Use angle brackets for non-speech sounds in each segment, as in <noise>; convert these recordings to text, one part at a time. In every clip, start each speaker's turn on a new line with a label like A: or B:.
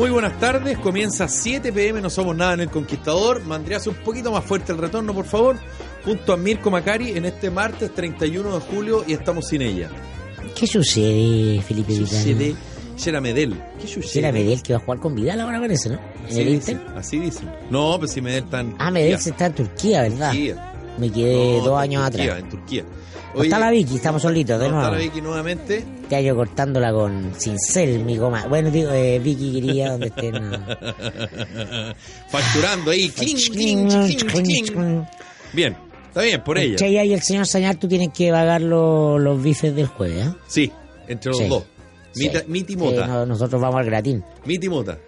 A: Muy buenas tardes. Comienza 7 pm, no somos nada en El Conquistador. Mandríase un poquito más fuerte el retorno, por favor. Junto a Mirko Macari en este martes 31 de julio y estamos sin ella.
B: ¿Qué sucede, Felipe
A: ¿Qué sucede? Era Medel. ¿Qué sucede?
B: Será Medel que va a jugar con Vidal ahora parece, ¿no? En
A: Así
B: el
A: dicen,
B: Inter.
A: Así dicen. No, pues si Medel está en
B: Ah, Medel se está en Turquía, ¿verdad?
A: Turquía.
B: Me quedé
A: No,
B: dos
A: está en
B: años
A: Turquía,
B: atrás.
A: En Turquía.
B: Está la Vicky, estamos solitos, de
A: no está
B: nuevo.
A: la Vicky nuevamente.
B: Te hallo cortándola con cincel, mi goma. Bueno, digo, eh, Vicky quería donde esté. No. <laughs>
A: Facturando ahí. Cling, cling, cling. Bien, está bien, por ella.
B: Y el señor Sañar, tú tienes que pagar los, los bifes del jueves, ¿eh?
A: Sí, entre los
B: Sí.
A: dos.
B: Sí.
A: Mita- Miti
B: Sí,
A: Mota.
B: no, nosotros vamos al gratín,
A: Miti Mota.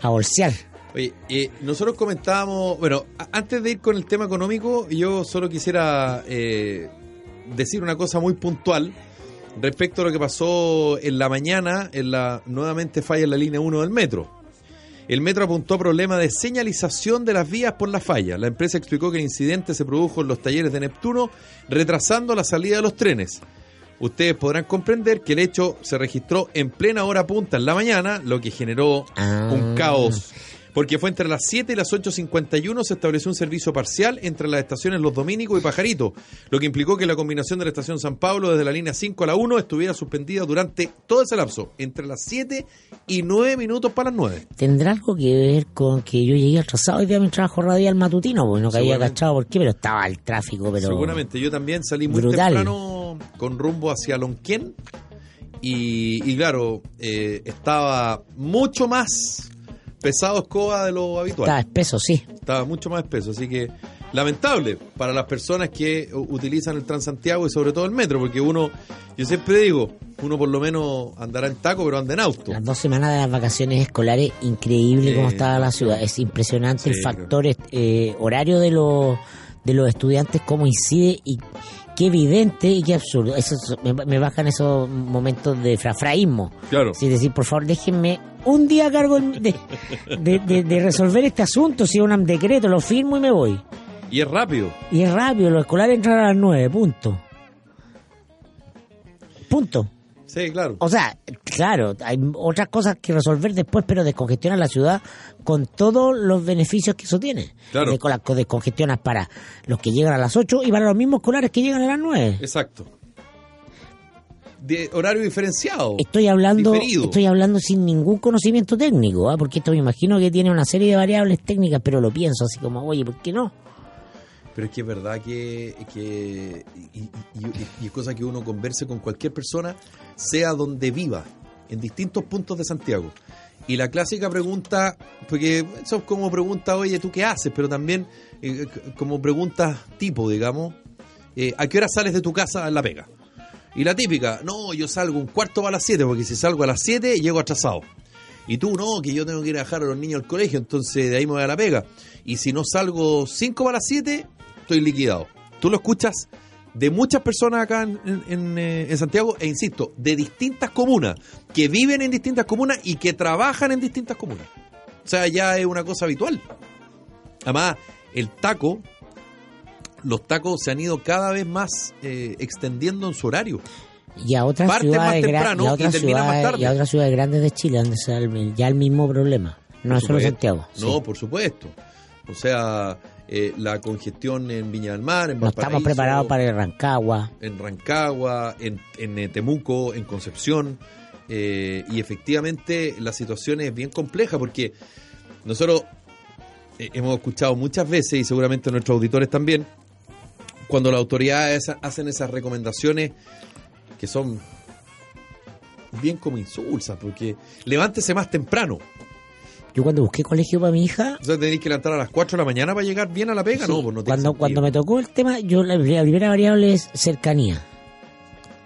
B: a bolsear.
A: Oye, eh, nosotros comentábamos, bueno, antes de ir con el tema económico, yo solo quisiera eh, decir una cosa muy puntual respecto a lo que pasó en la mañana, en la nuevamente falla en la línea 1 del metro. El metro apuntó a problema de señalización de las vías por la falla. La empresa explicó que el incidente se produjo en los talleres de Neptuno, retrasando la salida de los trenes. Ustedes podrán comprender que el hecho se registró en plena hora punta en la mañana, lo que generó
B: Ah.
A: un caos. Porque fue entre las 7 y las 8.51 se estableció un servicio parcial entre las estaciones Los Dominicos y Pajarito, lo que implicó que la combinación de la estación San Pablo desde la línea 5 a la 1 estuviera suspendida durante todo ese lapso, entre las 7 y 9 minutos para las 9.
B: ¿Tendrá algo que ver con que yo llegué atrasado hoy día a mi trabajo radial matutino? Porque no caía cachado por qué, pero estaba el tráfico, pero...
A: Seguramente, yo también salí muy
B: Brutal.
A: temprano con rumbo hacia Lonquén y, y claro, eh, estaba mucho más pesado escoba de lo habitual.
B: Estaba espeso, sí.
A: estaba mucho más espeso, así que lamentable para las personas que utilizan el Transantiago y sobre todo el metro, porque uno, yo siempre digo, uno por lo menos andará en taco, pero anda en auto.
B: Las dos semanas de las vacaciones escolares, increíble
A: Sí,
B: cómo estaba la ciudad. Es impresionante
A: Sí,
B: el factor eh, horario de los, de los estudiantes, cómo incide y qué evidente y qué absurdo. Eso es- me, me bajan esos momentos de frafraísmo.
A: Claro.
B: Es decir, por favor, déjenme un día a cargo de, de, de- de resolver este asunto. Si es un decreto, lo firmo y me voy.
A: Y es rápido.
B: Y es rápido, los escolares entran a las nueve, punto. Punto.
A: Sí, claro.
B: O sea, claro, hay otras cosas que resolver después, pero descongestionas la ciudad con todos los beneficios que eso tiene.
A: Claro.
B: Descongestionas para los que llegan a las 8 y para los mismos escolares que llegan a las 9.
A: Exacto. De horario diferenciado.
B: Estoy hablando,
A: Diferido.
B: estoy hablando sin ningún conocimiento técnico, ¿ah? porque esto me imagino que tiene una serie de variables técnicas, pero lo pienso así como, oye, ¿por qué no?
A: Pero es que es verdad que, que y, y- y- y es cosa que uno converse con cualquier persona, sea donde viva, en distintos puntos de Santiago. Y la clásica pregunta, porque eso es como pregunta, oye, ¿tú qué haces? Pero también eh, como preguntas tipo, digamos, eh, ¿a qué hora sales de tu casa en la pega? Y la típica, no, yo salgo un cuarto para las 7, porque si salgo a las 7 llego atrasado. Y tú no, que yo tengo que ir a dejar a los niños al colegio, entonces de ahí me voy a la pega. Y si no salgo 5 para las 7, estoy liquidado. Tú lo escuchas de muchas personas acá eh, en Santiago, e insisto, de distintas comunas, que viven en distintas comunas y que trabajan en distintas comunas. O sea, ya es una cosa habitual. Además, el taco, los tacos se han ido cada vez más eh, extendiendo en su horario.
B: Y a otras ciudades,
A: temprano
B: y a otras ciudades, y a otras ciudades grandes de Chile, donde se ya el mismo problema. No es solo
A: supuesto.
B: Santiago.
A: No,
B: sí.
A: por supuesto. O sea, eh, la congestión en Viña del Mar, en
B: No estamos preparados para el Rancagua.
A: en Rancagua, en, en eh, Temuco, en Concepción. eh, y efectivamente la situación es bien compleja porque nosotros hemos escuchado muchas veces, y seguramente nuestros auditores también, cuando las autoridades hacen esas recomendaciones que son bien como insulsa, porque levántese más temprano.
B: Yo cuando busqué colegio para mi hija,
A: O sea, tenéis que levantar a las 4 de la mañana para llegar bien a la pega,
B: sí,
A: no, pues no
B: cuando, cuando me tocó el tema, yo la, la primera variable es cercanía.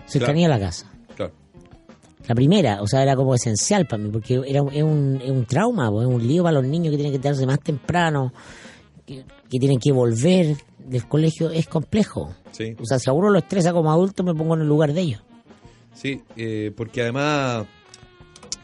B: Cercanía a la casa.
A: Claro.
B: La primera, o sea, era como esencial para mí, porque era, un- es, un, es un trauma, pues, es un lío para los niños que tienen que quedarse más temprano, que, que tienen que volver del colegio, es complejo.
A: Sí,
B: O sea, si a uno lo estresa como adulto, me pongo en el lugar de ellos.
A: sí, eh, porque además,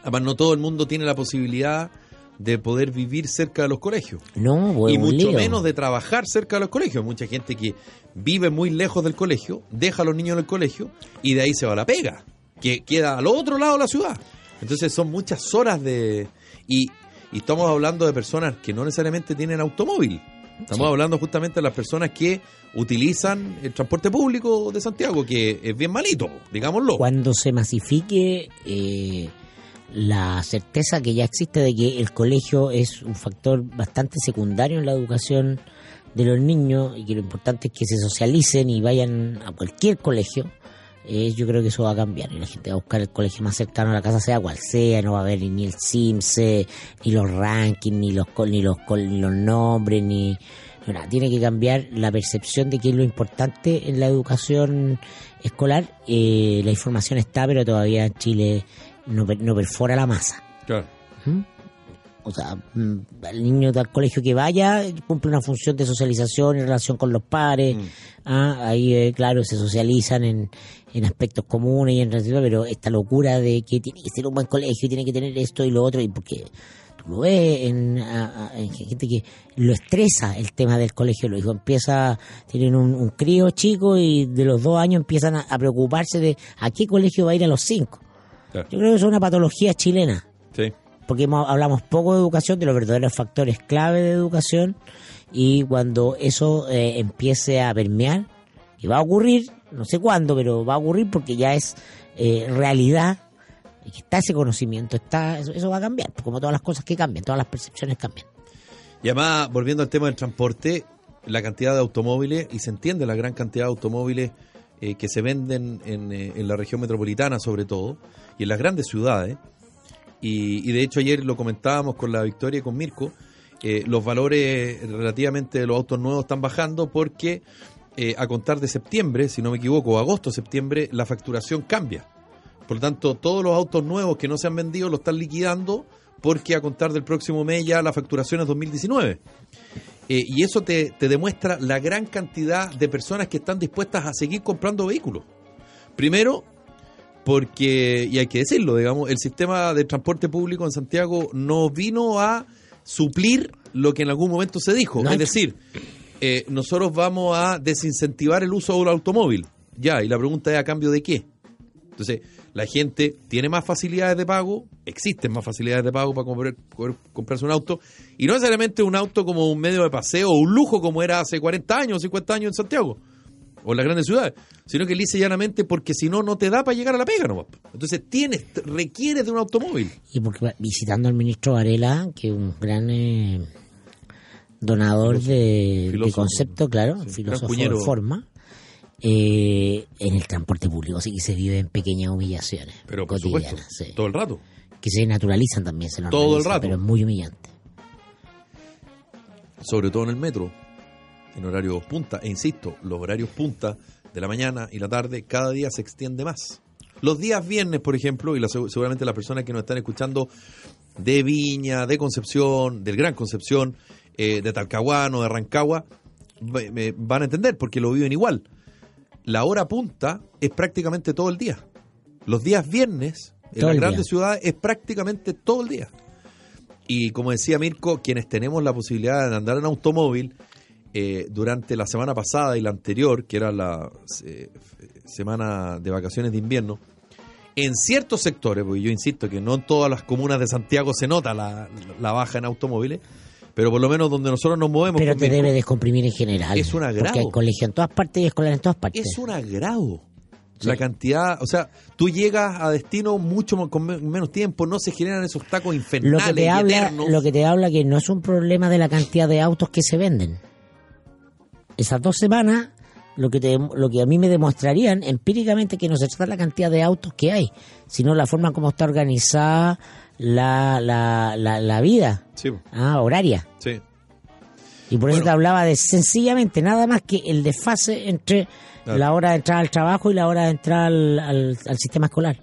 A: además no todo el mundo tiene la posibilidad de poder vivir cerca de los colegios.
B: No, pues,
A: y mucho
B: lío.
A: menos de trabajar cerca de los colegios. Mucha gente que vive muy lejos del colegio, deja a los niños en el colegio y de ahí se va a la pega, que queda al otro lado de la ciudad. Entonces son muchas horas de... Y, y estamos hablando de personas que no necesariamente tienen automóvil. Estamos
B: Sí.
A: hablando justamente de las personas que utilizan el transporte público de Santiago, que es bien malito, digámoslo.
B: Cuando se masifique eh, la certeza que ya existe de que el colegio es un factor bastante secundario en la educación de los niños y que lo importante es que se socialicen y vayan a cualquier colegio, eh, yo creo que eso va a cambiar y la gente va a buscar el colegio más cercano a la casa, sea cual sea, no va a haber ni el CIMSE, ni los rankings, ni los, ni los, ni los nombres, ni... nada. tiene que cambiar la percepción de que es lo importante en la educación escolar. Eh, la información está, pero todavía en Chile no, no perfora la masa.
A: Claro.
B: ¿Mm? O sea, mm, el niño del colegio que vaya cumple una función de socialización y relación con los pares.
A: Mm.
B: Ah, ahí, eh, claro, se socializan en, en aspectos comunes y en relación, pero esta locura de que tiene que ser un buen colegio y tiene que tener esto y lo otro, y porque tú lo ves en, a- a- en gente que lo estresa el tema del colegio. Los hijos empieza, tienen un, un crío chico y de los dos años empiezan a, a preocuparse de a qué colegio va a ir a los cinco.
A: Claro.
B: Yo creo que eso es una patología chilena
A: Sí.
B: porque hablamos poco de educación, de los verdaderos factores clave de educación, y cuando eso eh, empiece a permear, y va a ocurrir, no sé cuándo, pero va a ocurrir porque ya es eh, realidad, que está ese conocimiento, está eso, va a cambiar, como todas las cosas que cambian, todas las percepciones cambian.
A: Y además, volviendo al tema del transporte, la cantidad de automóviles, y se entiende la gran cantidad de automóviles eh, que se venden en, eh, en la región metropolitana sobre todo, y en las grandes ciudades. Y, y de hecho ayer lo comentábamos con la Victoria y con Mirko, eh, los valores relativamente de los autos nuevos están bajando porque eh, a contar de septiembre, si no me equivoco, agosto, septiembre, la facturación cambia. Por lo tanto, todos los autos nuevos que no se han vendido lo están liquidando porque a contar del próximo mes ya la facturación es 2019. Eh, y eso te, te demuestra la gran cantidad de personas que están dispuestas a seguir comprando vehículos. Primero, porque, y hay que decirlo, digamos, el sistema de transporte público en Santiago no vino a suplir lo que en algún momento se dijo.
B: No.
A: Es decir, eh, nosotros vamos a desincentivar el uso del automóvil. Ya, y la pregunta es a cambio de qué. Entonces, la gente tiene más facilidades de pago, existen más facilidades de pago para comprar- poder comprarse un auto, y no necesariamente un auto como un medio de paseo o un lujo como era hace 40 años o 50 años en Santiago o en las grandes ciudades, sino que lisa llanamente porque si no, no te da para llegar a la pega nomás. Entonces, tienes, requieres de un automóvil.
B: Y porque visitando al ministro Varela, que es un gran eh, donador de, concepto, claro,
A: Sí,
B: filósofo de forma, eh, en el transporte público sí que se viven pequeñas humillaciones
A: Pero por
B: cotidianas,
A: supuesto,
B: sí.
A: todo el rato.
B: que se naturalizan también, se
A: Todo el rato.
B: pero es muy humillante.
A: sobre todo en el metro, en horarios punta. E insisto, los horarios punta de la mañana y la tarde cada día se extiende más. Los días viernes, por ejemplo, y la- seguramente las personas que nos están escuchando de Viña, de Concepción, del Gran Concepción, eh, de Talcahuano, de Rancagua, me- van a entender porque lo viven igual. La hora punta es prácticamente todo el día. Los días viernes en las grandes ciudades es prácticamente todo el día. Y como decía Mirko, quienes tenemos la posibilidad de andar en automóvil, eh, durante la semana pasada y la anterior, que era la eh, semana de vacaciones de invierno, en ciertos sectores, porque yo insisto que no en todas las comunas de Santiago se nota la, la baja en automóviles, pero por lo menos donde nosotros nos movemos,
B: Pero te debe descomprimir en general.
A: Es un agrado.
B: Porque hay colegio en todas partes y escolar en todas partes.
A: es un agrado.
B: Sí.
A: La cantidad, o sea, tú llegas a destino mucho con me- menos tiempo, no se generan esos tacos
B: lo
A: infernales
B: que te
A: y
B: habla
A: eternos.
B: lo que te habla que no es un problema de la cantidad de autos que se venden esas dos semanas lo que, te- lo que a mí me demostrarían empíricamente que no se trata de la cantidad de autos que hay, sino la forma como está organizada la, la, la, la vida
A: Sí,
B: ah, horaria.
A: sí.
B: Y por eso te hablaba de sencillamente nada más que el desfase entre
A: Claro.
B: la hora de entrar al trabajo y la hora de entrar al, al- al sistema escolar.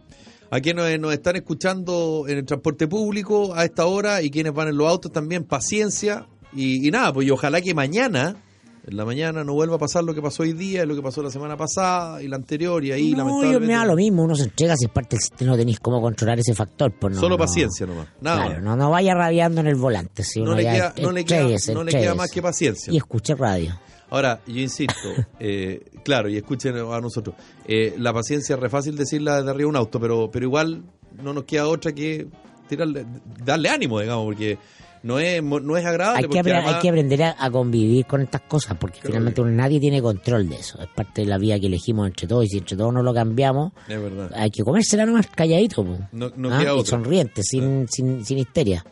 A: A quienes nos, nos están escuchando en el transporte público a esta hora y quienes van en los autos también, paciencia. Y, y nada, pues y ojalá que mañana, en la mañana, no vuelva a pasar lo que pasó hoy día, y lo que pasó la semana pasada y la anterior y ahí
B: no,
A: lamentablemente.
B: me da lo mismo, uno se entrega si es parte del sistema, no tenéis cómo controlar ese factor. Pues no,
A: Solo
B: no.
A: paciencia nomás. Nada
B: Claro, no, no vaya rabiando en el volante. Si
A: No le queda- no le queda- no le queda más que paciencia.
B: Y escuche radio.
A: Ahora, yo insisto, <laughs> eh, claro, y escuchen a nosotros, eh, la paciencia es re fácil decirla desde arriba de un auto, pero, pero igual no nos queda otra que tirarle, darle ánimo, digamos, porque no es, no es agradable.
B: Hay que,
A: porque
B: apre-
A: además-
B: hay que aprender a, a convivir con estas cosas, porque finalmente nadie tiene control de eso. Es parte de la vía que elegimos entre todos, y si entre todos no lo cambiamos,
A: Es verdad.
B: hay que comérsela nomás calladito.
A: No- no
B: Ah, y sonriente, sin, sin, sin histeria.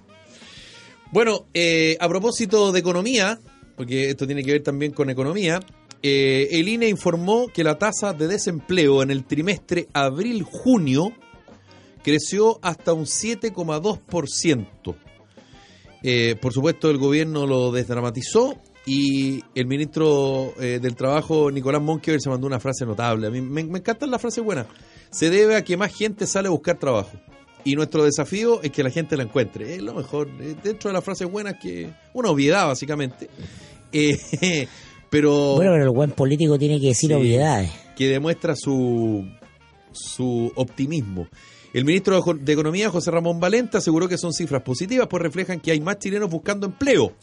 A: Bueno, eh, a propósito de economía, porque esto tiene que ver también con economía, eh, el INE informó que la tasa de desempleo en el trimestre abril-junio creció hasta un 7,2%. Eh, por supuesto, el gobierno lo desdramatizó y el ministro eh, del Trabajo, Nicolás Monkever, se mandó una frase notable. A mí me, me encantan las frases buenas. Se debe a que más gente sale a buscar trabajo. Y nuestro desafío es que la gente la encuentre. Es lo mejor. eh, Dentro de las frases buenas, que una obviedad, básicamente. Eh, <laughs> pero
B: Bueno, pero el buen político tiene que decir
A: Sí.
B: obviedades.
A: que demuestra su, su optimismo. El ministro de Economía, José Ramón Valente, aseguró que son cifras positivas, pues reflejan que hay más chilenos buscando empleo,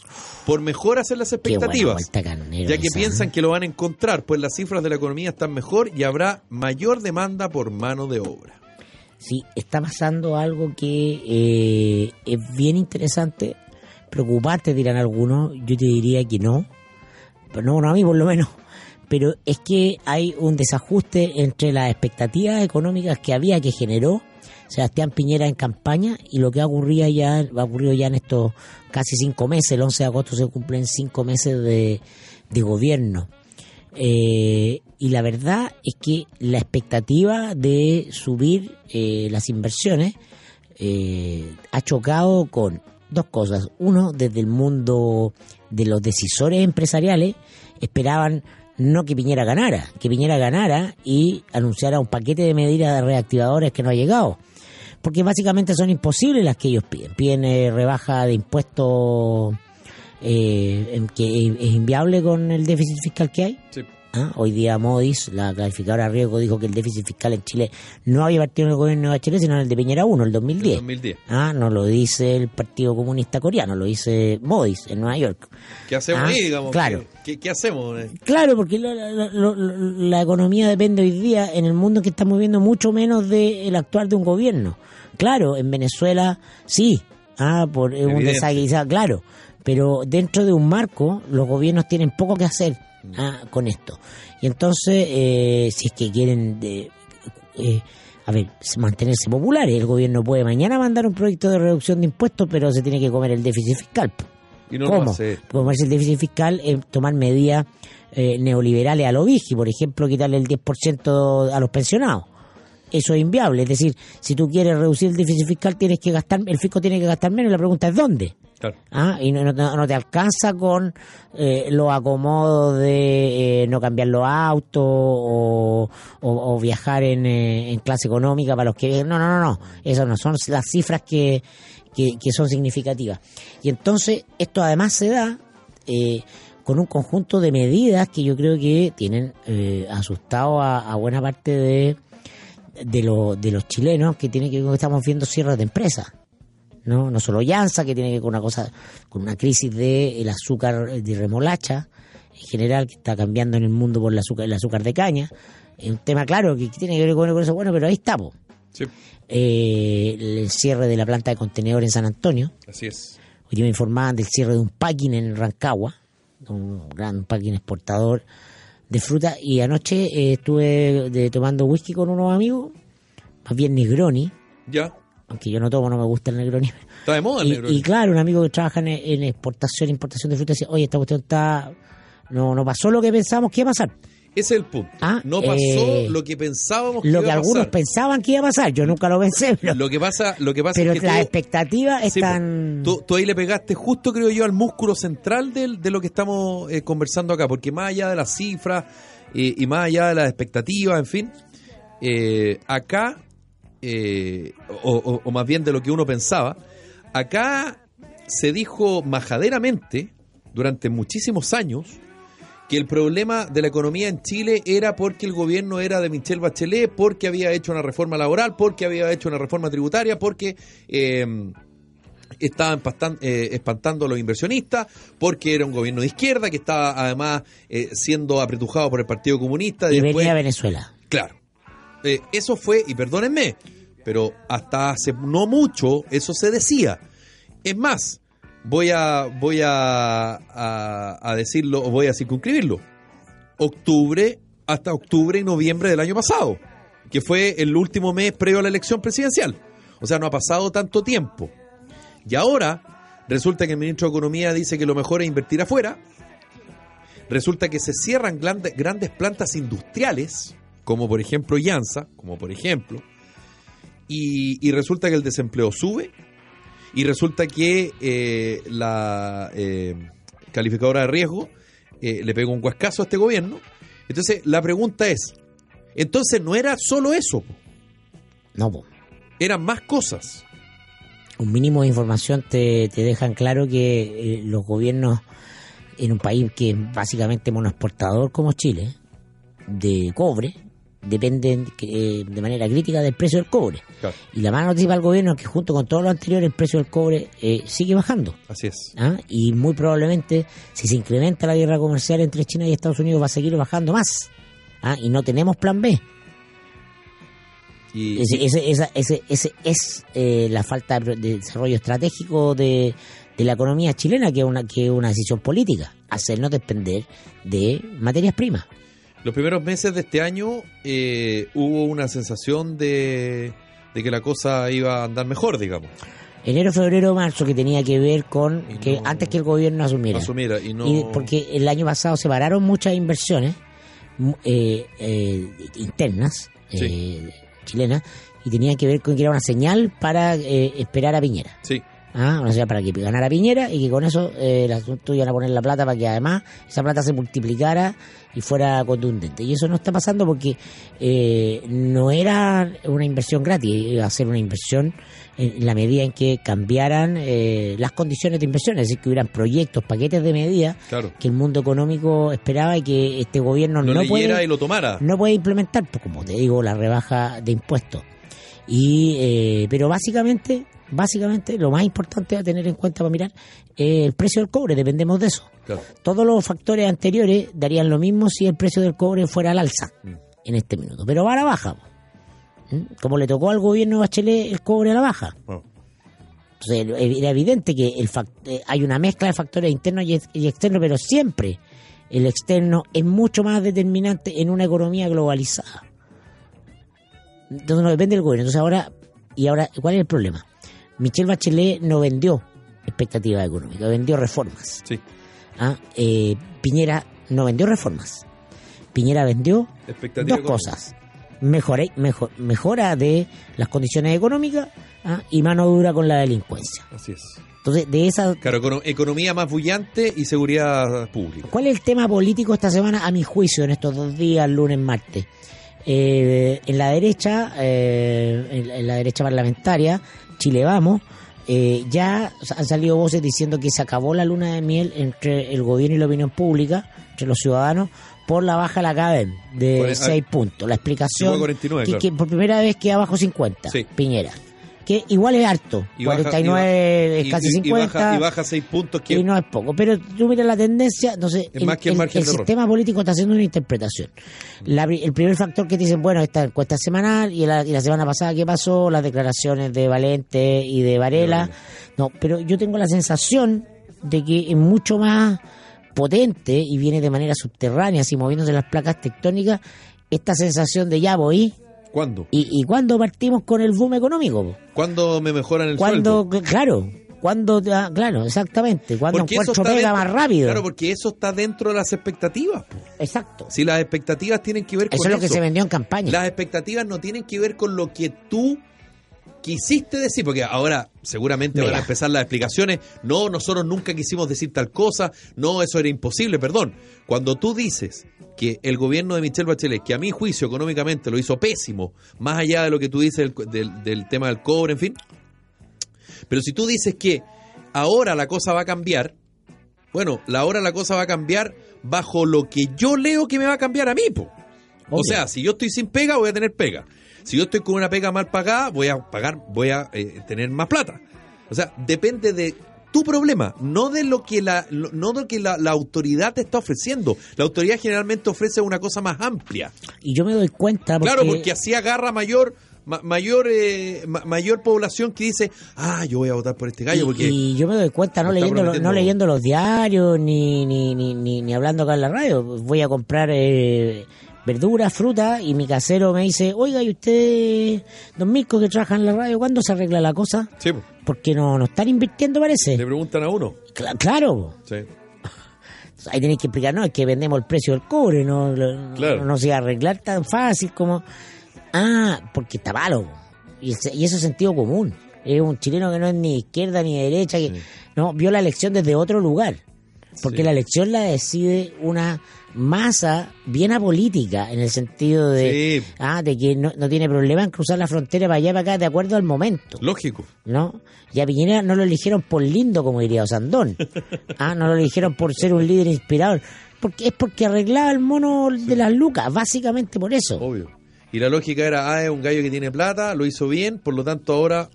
A: por mejoras en las expectativas, ya que
B: esa,
A: piensan
B: ¿eh?
A: que lo van a encontrar, pues las cifras de la economía están mejor y habrá mayor demanda por mano de obra.
B: Sí, está pasando algo que eh, es bien interesante, preocupante dirán algunos, yo te diría que no, pero no, no a mí por lo menos, pero es que hay un desajuste entre las expectativas económicas que había que generó Sebastián Piñera en campaña y lo que ha ocurrido ya, ha ocurrido ya en estos casi cinco meses, el 11 de agosto se cumplen cinco meses de, gobierno. Eh, y la verdad es que la expectativa de subir eh, las inversiones eh, ha chocado con dos cosas. Uno, desde el mundo de los decisores empresariales, esperaban no que Piñera ganara, que Piñera ganara y anunciara un paquete de medidas reactivadoras que no ha llegado. Porque básicamente son imposibles las que ellos piden. Piden eh, rebaja de impuestos eh, que es inviable con el déficit fiscal que hay. ¿Ah? Hoy día Modis, la clarificadora Riesgo, dijo que el déficit fiscal en Chile no había partido en el gobierno de Bachelet, sino en el de Piñera 1, el 2010.
A: 2010.
B: Ah, no lo dice el Partido Comunista Coreano, lo dice Modis en Nueva York.
A: ¿Qué hacemos
B: Ah,
A: ahí, digamos?
B: claro.
A: ¿Qué, hacemos? eh?
B: Claro, porque la, la- la- economía depende hoy día en el mundo que estamos viendo mucho menos del actuar de un gobierno. Claro, en Venezuela sí, ah, por un desaguisado, claro, pero dentro de un marco los gobiernos tienen poco que hacer ah, con esto. Y entonces, eh, si es que quieren, eh, a ver, mantenerse populares, el gobierno puede mañana mandar un proyecto de reducción de impuestos, pero se tiene que comer el déficit fiscal.
A: Y no
B: ¿Cómo? Comerse el déficit fiscal es tomar medidas eh, neoliberales a lo vigi, por ejemplo, quitarle el 10% a los pensionados. Eso es inviable. Es decir, si tú quieres reducir el déficit fiscal, tienes que gastar, el fisco tiene que gastar menos. La pregunta es ¿dónde? Ah, y no, no- no te alcanza con eh, los acomodos de eh, no cambiar los autos o, viajar en, eh, en clase económica para los que... No, no, no, no. Eso no son las cifras que, que, que son significativas. Y entonces esto además se da eh, con un conjunto de medidas que yo creo que tienen eh, asustado a, buena parte de, de, lo- de los chilenos que tiene que estamos viendo cierres de empresas. ¿No? No solo Llanza, que tiene que ver con una cosa, con una crisis de el azúcar de remolacha, en general, que está cambiando en el mundo por el azúcar, el azúcar de caña. Es un tema claro que tiene que ver con eso, bueno, pero ahí estamos.
A: Sí,
B: Eh, el cierre de la planta de contenedor en San Antonio.
A: así es.
B: Hoy me informaban del cierre de un packing en Rancagua, un gran packing exportador de fruta. Y anoche eh, estuve de- tomando whisky con unos amigos, más bien Negroni,
A: Ya.
B: Aunque yo no tomo, no me gusta el Negroni. <laughs>
A: Está de moda el
B: Y,
A: negro.
B: y claro, un amigo que trabaja en, en exportación, importación de fruta, decía, oye, esta cuestión está... No, no pasó lo que pensábamos que iba a pasar.
A: Ese es el punto.
B: Ah,
A: no pasó
B: eh,
A: lo que pensábamos que
B: Lo
A: iba
B: que
A: a
B: algunos
A: pasar.
B: pensaban que iba a pasar, yo nunca lo pensé, <laughs> pero,
A: Lo que pasa, lo que pasa
B: pero
A: es que
B: las expectativas
A: Sí,
B: están...
A: tú, tú ahí le pegaste justo, creo yo, al músculo central del- de, lo que estamos eh, conversando acá, porque más allá de las cifras eh, y más allá de las expectativas, en fin, acá, eh, o, o- o más bien de lo que uno pensaba, acá se dijo majaderamente durante muchísimos años que el problema de la economía en Chile era porque el gobierno era de Michelle Bachelet, porque había hecho una reforma laboral, porque había hecho una reforma tributaria, porque eh, estaba eh, espantando a los inversionistas, porque era un gobierno de izquierda que estaba además eh, siendo apretujado por el Partido Comunista.
B: y
A: después-
B: venía a Venezuela.
A: Claro. Eh, eso fue, y perdónenme, pero hasta hace no mucho eso se decía. Es más, voy a, voy a, a, a decirlo, voy a circunscribirlo. Octubre hasta octubre y noviembre del año pasado, que fue el último mes previo a la elección presidencial. O sea, no ha pasado tanto tiempo. Y ahora resulta que el ministro de Economía dice que lo mejor es invertir afuera. Resulta que se cierran grandes plantas industriales, como por ejemplo Llanza, como por ejemplo, y, y resulta que el desempleo sube, y resulta que eh, la eh, calificadora de riesgo eh, le pega un guascazo a este gobierno. Entonces, la pregunta es, entonces no era solo eso, po,
B: No, po.
A: eran más cosas.
B: un mínimo de información te, te dejan claro que eh, los gobiernos en un país que es básicamente monoexportador como Chile, de cobre, dependen eh, de manera crítica del precio del cobre.
A: Claro,
B: Y la mala noticia para el gobierno es que junto con todo lo anterior el precio del cobre eh, sigue bajando.
A: así es.
B: ¿ah? Y muy probablemente si se incrementa la guerra comercial entre China y Estados Unidos va a seguir bajando más. ¿ah? Y no tenemos plan B.
A: Y,
B: Ese, ese, esa- ese, ese es eh, la falta de, de desarrollo estratégico de, de la economía chilena, que es una, que es una decisión política, hacernos depender de materias primas.
A: Los primeros meses de este año eh, hubo una sensación de, de que la cosa iba a andar mejor, digamos.
B: Enero, febrero, marzo, que tenía que ver con que antes que el gobierno asumiera.
A: Asumiera y no.
B: Y porque el año pasado se pararon muchas inversiones eh, eh, internas
A: Sí.
B: eh, chilenas y tenían que ver con que era una señal para eh, esperar a Piñera.
A: Sí,
B: Ah, una señal para que ganara Piñera y que con eso eh, el asunto iban a poner la plata para que además esa plata se multiplicara y fuera contundente. Y eso no está pasando porque eh, no era una inversión gratis, iba a ser una inversión en la medida en que cambiaran eh, las condiciones de inversión, es decir, que hubieran proyectos, paquetes de medidas
A: claro.
B: que el mundo económico esperaba y que este gobierno
A: No,
B: no, puede
A: y lo tomara.
B: no puede implementar, pues, como te digo, la rebaja de impuestos. Y, eh, pero básicamente, básicamente, lo más importante a tener en cuenta para mirar es el precio del cobre, dependemos de eso.
A: Claro.
B: Todos los factores anteriores darían lo mismo si el precio del cobre fuera al alza
A: Mm.
B: en este minuto, pero va a la baja. ¿Mm? Como le tocó al gobierno de Bachelet el cobre a la baja.
A: Bueno,
B: Entonces, era evidente que el eh, hay una mezcla de factores internos y, ex- y externos, pero siempre el externo es mucho más determinante en una economía globalizada. Entonces no depende del gobierno. Entonces ahora, y ahora, ¿cuál es el problema? Michelle Bachelet no vendió expectativas económicas, vendió reformas.
A: sí.
B: ¿ah? Eh, Piñera no vendió reformas. Piñera vendió dos cosas. Mejora, mejor, mejora de las condiciones económicas ¿ah? y mano dura con la delincuencia.
A: Así es.
B: Entonces, de esa,
A: Claro, econo- economía más bullante y seguridad pública.
B: ¿cuál es el tema político esta semana, a mi juicio, en estos dos días, lunes, martes? Eh, en la derecha, eh, en, la- en la derecha parlamentaria, Chile Vamos, eh, ya han salido voces diciendo que se acabó la luna de miel entre el gobierno y la opinión pública, entre los ciudadanos, por la baja de la CADEM de
A: Cuare-
B: 6 puntos. La explicación
A: Llegó a 49,
B: que,
A: claro.
B: que por primera vez queda bajo 50,
A: Sí.
B: Piñera. Que igual es harto,
A: Y baja-
B: 49
A: y
B: es casi
A: y- y
B: 50.
A: baja, y baja seis puntos que
B: y no es poco. Pero tú miras la tendencia, entonces
A: Es
B: el,
A: más que el
B: el-
A: margen
B: el
A: de error.
B: sistema político está haciendo una interpretación. La pri- el primer factor que te dicen, bueno, esta encuesta es semanal y la, y la semana pasada, ¿qué pasó? Las declaraciones de Valente y de Varela.
A: De Varela.
B: No, pero yo tengo la sensación de que es mucho más potente y viene de manera subterránea, así moviéndose las placas tectónicas, esta sensación de ya voy.
A: ¿Cuándo?
B: ¿Y, y cuándo partimos con el boom económico?
A: ¿Cuándo me mejoran el
B: Cuando,
A: sueldo?
B: claro, ¿Cuándo, ah, claro, exactamente, cuando
A: Porque
B: encuentro pega
A: dentro-
B: más rápido.
A: Claro, porque eso está dentro de las expectativas. po.
B: Exacto.
A: Si las expectativas tienen que ver con
B: Eso es lo que se vendió en campaña.
A: Las expectativas no tienen que ver con lo que tú quisiste decir, porque ahora seguramente van a empezar las explicaciones. No, nosotros nunca quisimos decir tal cosa. No, eso era imposible, perdón. Cuando tú dices que el gobierno de Michelle Bachelet, que a mi juicio económicamente lo hizo pésimo, más allá de lo que tú dices del, del- del tema del cobre, en fin. Pero si tú dices que ahora la cosa va a cambiar, bueno, la ahora la cosa va a cambiar bajo lo que yo leo que me va a cambiar a mí, po. O sea, si yo estoy sin pega, voy a tener pega. Si yo estoy con una pega mal pagada, voy a pagar, voy a eh, tener más plata. O sea, depende de tu problema, no de lo que la, no de lo que la, la autoridad te está ofreciendo. La autoridad generalmente ofrece una cosa más amplia.
B: Y yo me doy cuenta porque,
A: Claro, porque así agarra mayor ma- mayor eh, ma- mayor población que dice, ah, yo voy a votar por este gallo
B: y,
A: porque
B: y yo me doy cuenta no leyendo, lo-
A: prometiendo-
B: no leyendo los diarios ni, ni, ni, ni, ni hablando acá en la radio. Voy a comprar eh, verduras, fruta y mi casero me dice, oiga, ¿y usted, don Mirko, que trabaja en la radio, cuándo se arregla la cosa?
A: Sí, po.
B: Porque no, no están invirtiendo, parece.
A: le preguntan a uno.
B: Cla- claro.
A: Sí. <laughs>
B: Ahí tenéis que explicar, no, es que vendemos el precio del cobre, no,
A: Claro.
B: no, no se va a arreglar tan fácil como... Ah, porque está malo. Y, eso es sentido común. Es un chileno que no es ni izquierda ni de derecha, que
A: Sí.
B: no vio la elección desde otro lugar. Porque
A: Sí.
B: la elección la decide una masa bien apolítica, en el sentido de,
A: Sí.
B: ah, de que no, no tiene problema en cruzar la frontera para allá y para acá de acuerdo al momento.
A: Lógico.
B: ¿no? Y a Piñera no lo eligieron por lindo, como diría Osandón. <laughs> Ah, no lo eligieron por ser un líder inspirador. Porque es porque arreglaba el mono de las lucas, básicamente por eso.
A: Obvio. Y la lógica era, ah, es un gallo que tiene plata, lo hizo bien, por lo tanto ahora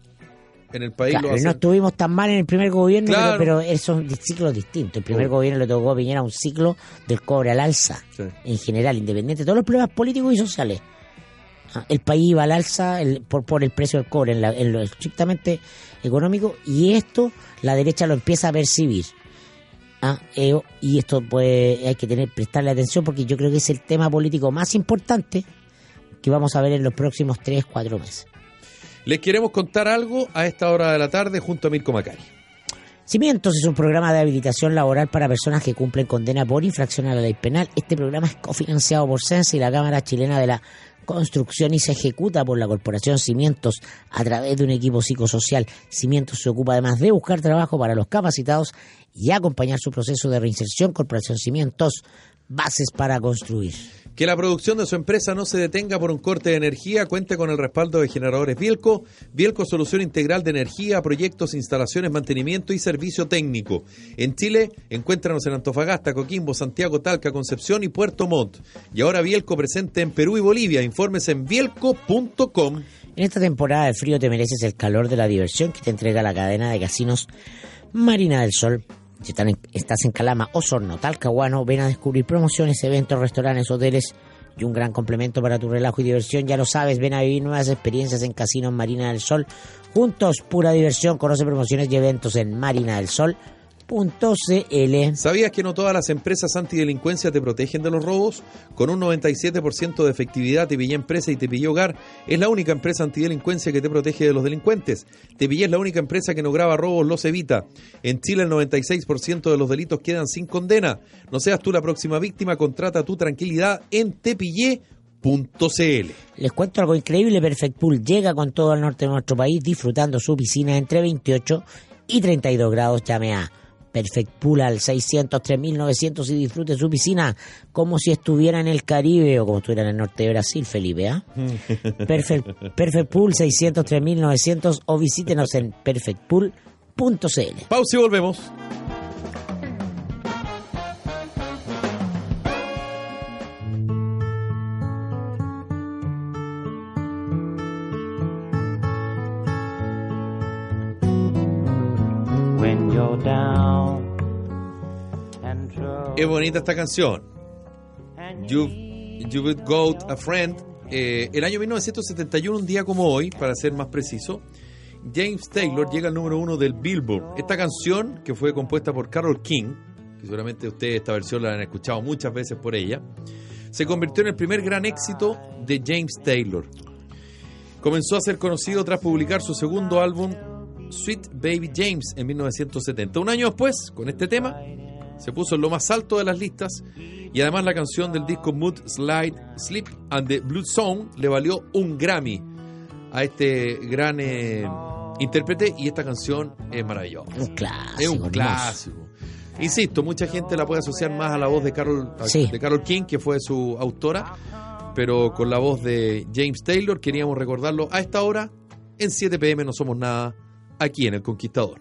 A: en el país
B: Claro,
A: lo
B: no estuvimos tan mal en el primer gobierno, pero-
A: Claro.
B: pero, esos son ciclos distintos. El primer
A: Obvio.
B: gobierno le tocó a Piñera un ciclo del cobre al alza,
A: Sí.
B: en general, independiente de todos los problemas políticos y sociales. Ah, El país iba al alza el- por, por el precio del cobre, en, la- en lo estrictamente económico, y esto la derecha lo empieza a percibir. Ah, eh, y esto pues hay que tener prestarle atención porque yo creo que es el tema político más importante que vamos a ver en los próximos 3, 4 meses.
A: Les queremos contar algo a esta hora de la tarde junto a Mirko Macari.
B: Cimientos es un programa de habilitación laboral para personas que cumplen condena por infracción a la ley penal. Este programa es cofinanciado por Sense y la Cámara Chilena de la Construcción y se ejecuta por la Corporación Cimientos a través de un equipo psicosocial. Cimientos se ocupa además de buscar trabajo para los capacitados y acompañar su proceso de reinserción. Corporación Cimientos, bases para construir.
A: Que la producción de su empresa no se detenga por un corte de energía, cuente con el respaldo de generadores Bielco. Bielco Solución Integral de Energía, proyectos, instalaciones, mantenimiento y servicio técnico. En Chile, encuéntranos en Antofagasta, Coquimbo, Santiago, Talca, Concepción y Puerto Montt. Y ahora Bielco presente en Perú y Bolivia. Informes en bielco.com.
B: En esta temporada de frío te mereces el calor de la diversión que te entrega la cadena de casinos Marina del Sol. Si estás en Calama, Osorno, Talcahuano, ven a descubrir promociones, eventos, restaurantes, hoteles y un gran complemento para tu relajo y diversión. Ya lo sabes, ven a vivir nuevas experiencias en Casinos Marina del Sol. Juntos, pura diversión. Conoce promociones y eventos en marinadelsol.cl.
A: ¿Sabías que no todas las empresas antidelincuencia te protegen de los robos? Con un 97% de efectividad, Tepillé Empresa y Tepillé Hogar es la única empresa antidelincuencia que te protege de los delincuentes. Tepillé es la única empresa que no graba robos, los evita. En Chile el 96% de los delitos quedan sin condena. No seas tú la próxima víctima, contrata tu tranquilidad en tepillé.cl.
B: Les cuento algo increíble, Perfect Pool llega con todo el norte de nuestro país disfrutando su piscina entre 28 y 32 grados. Llame a Perfect Pool al 603.900 y disfrute su piscina como si estuviera en el Caribe o como estuviera en el norte de Brasil, Felipe. ¿ah? <laughs> Perfect, Perfect Pool 603.900 o visítenos en perfectpool.cl.
A: Pausa y volvemos. Bonita esta canción. You, You've Got a Friend. Eh, el año 1971, un día como hoy, para ser más preciso, James Taylor llega al número uno del Billboard. Esta canción, que fue compuesta por Carol King, que seguramente ustedes esta versión la han escuchado muchas veces por ella, se convirtió en el primer gran éxito de James Taylor. Comenzó a ser conocido tras publicar su segundo álbum Sweet Baby James en 1970. Un año después, con este tema, se puso en lo más alto de las listas y además la canción del disco Mood Slide Sleep and the Blood Song le valió un Grammy a este gran eh, intérprete y esta canción es maravillosa.
B: Un clásico.
A: Es un
B: hermoso.
A: clásico. Insisto, mucha gente la puede asociar más a la voz de Carol,
B: Sí.
A: de Carol King, que fue su autora, pero con la voz de James Taylor queríamos recordarlo a esta hora. En 7 pm no somos nada aquí en El Conquistador.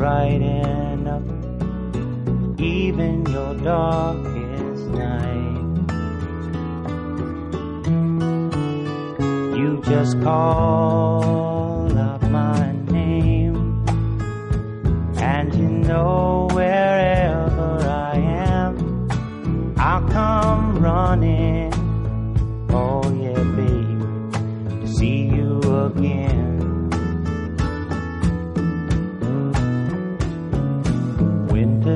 C: brighten up even your darkest night. You just call up my name, and you know wherever I am, I'll come running.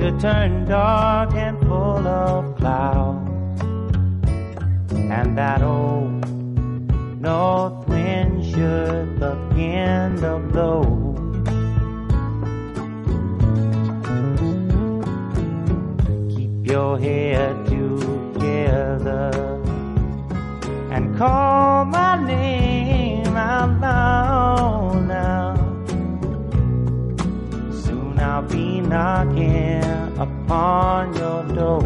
C: should turn dark and full of clouds, and that old north wind should begin to blow. Keep your head together and call my name out loud now. Soon I'll be knocking upon your door.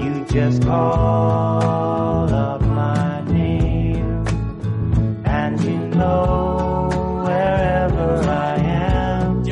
C: You just call up my name, and you know wherever I am,